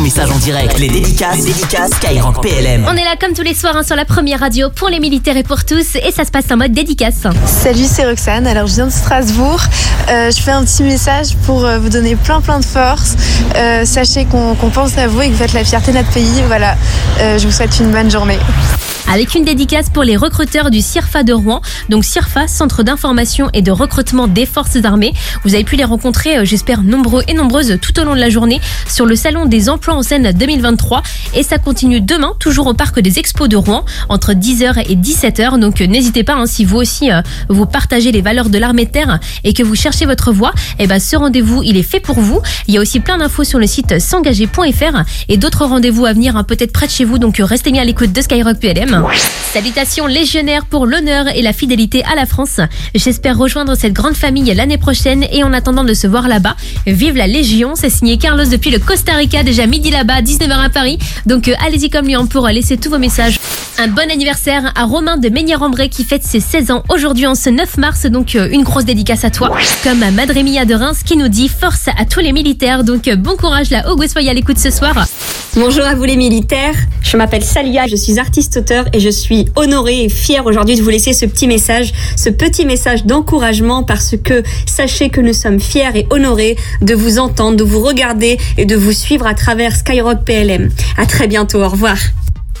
ton message en direct. Les dédicaces, les dédicaces Skyrock PLM. On est là comme tous les soirs hein, sur la première radio pour les militaires et pour tous et ça se passe en mode dédicace. Salut, c'est Roxane. Alors, je viens de Strasbourg. Euh, je fais un petit message pour euh, vous donner plein plein de force. Euh, sachez qu'on pense à vous et que vous faites la fierté de notre pays. Voilà, Euh, je vous souhaite une bonne journée. Avec une dédicace pour les recruteurs du CIRFA de Rouen. Donc CIRFA, Centre d'information et de recrutement des forces armées. Vous avez pu les rencontrer, euh, j'espère, nombreux et nombreuses tout au long de la journée sur le salon des emplois en scène 2023. Et ça continue demain, toujours au parc des expos de Rouen, entre 10h et 17h. Donc euh, n'hésitez pas, hein, si vous aussi euh, vous partagez les valeurs de l'armée de terre et que vous cherchez votre voie, eh ben, ce rendez-vous, il est fait pour vous. Il y a aussi plein d'infos sur le site s'engager.fr et d'autres rendez-vous à venir, hein, peut-être près de chez vous. Donc restez bien à l'écoute de Skyrock PLM. Salutations légionnaires pour l'honneur et la fidélité à la France. J'espère rejoindre cette grande famille l'année prochaine et en attendant de se voir là-bas, vive la Légion. C'est signé Carlos depuis le Costa Rica, déjà midi là-bas, 19h à Paris. Donc euh, allez-y comme lui hein, pour laisser tous vos messages. Un bon anniversaire à Romain de Meignier-en-Bray qui fête ses 16 ans aujourd'hui en ce 9 mars. Donc euh, une grosse dédicace à toi. Comme à Madrémia de Reims qui nous dit force à tous les militaires. Donc euh, bon courage là, au soyez à l'écoute ce soir. Bonjour à vous les militaires, je m'appelle Salia, je suis artiste-auteur et je suis honorée et fière aujourd'hui de vous laisser ce petit message, ce petit message d'encouragement parce que sachez que nous sommes fiers et honorés de vous entendre, de vous regarder et de vous suivre à travers Skyrock PLM. À très bientôt, au revoir.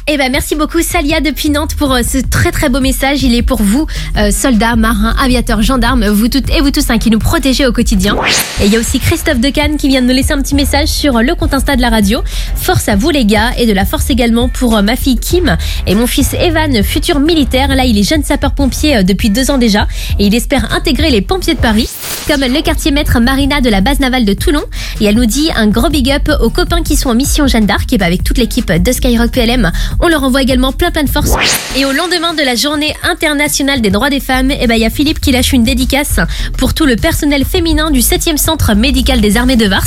Eh ben merci beaucoup Salia depuis Nantes pour euh, ce très très beau message. Il est pour vous, euh, soldats, marins, aviateurs, gendarmes, vous toutes et vous tous hein, qui nous protégez au quotidien. Et il y a aussi Christophe Decanne qui vient de nous laisser un petit message sur le compte Insta de la radio. Force à vous les gars et de la force également pour euh, ma fille Kim et mon fils Evan, futur militaire. Là il est jeune sapeur-pompier euh, depuis deux ans déjà et il espère intégrer les pompiers de Paris. Comme le quartier maître Marina de la base navale de Toulon. Et elle nous dit un gros big up aux copains qui sont en mission Jeanne d'Arc et ben avec toute l'équipe de Skyrock PLM. On leur envoie également plein plein de force. Et au lendemain de la journée internationale des droits des femmes, eh ben il y a Philippe qui lâche une dédicace pour tout le personnel féminin du 7e centre médical des armées de Vars.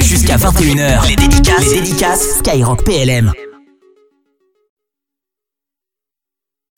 Jusqu'à 21h, les dédicaces, les dédicaces Skyrock PLM.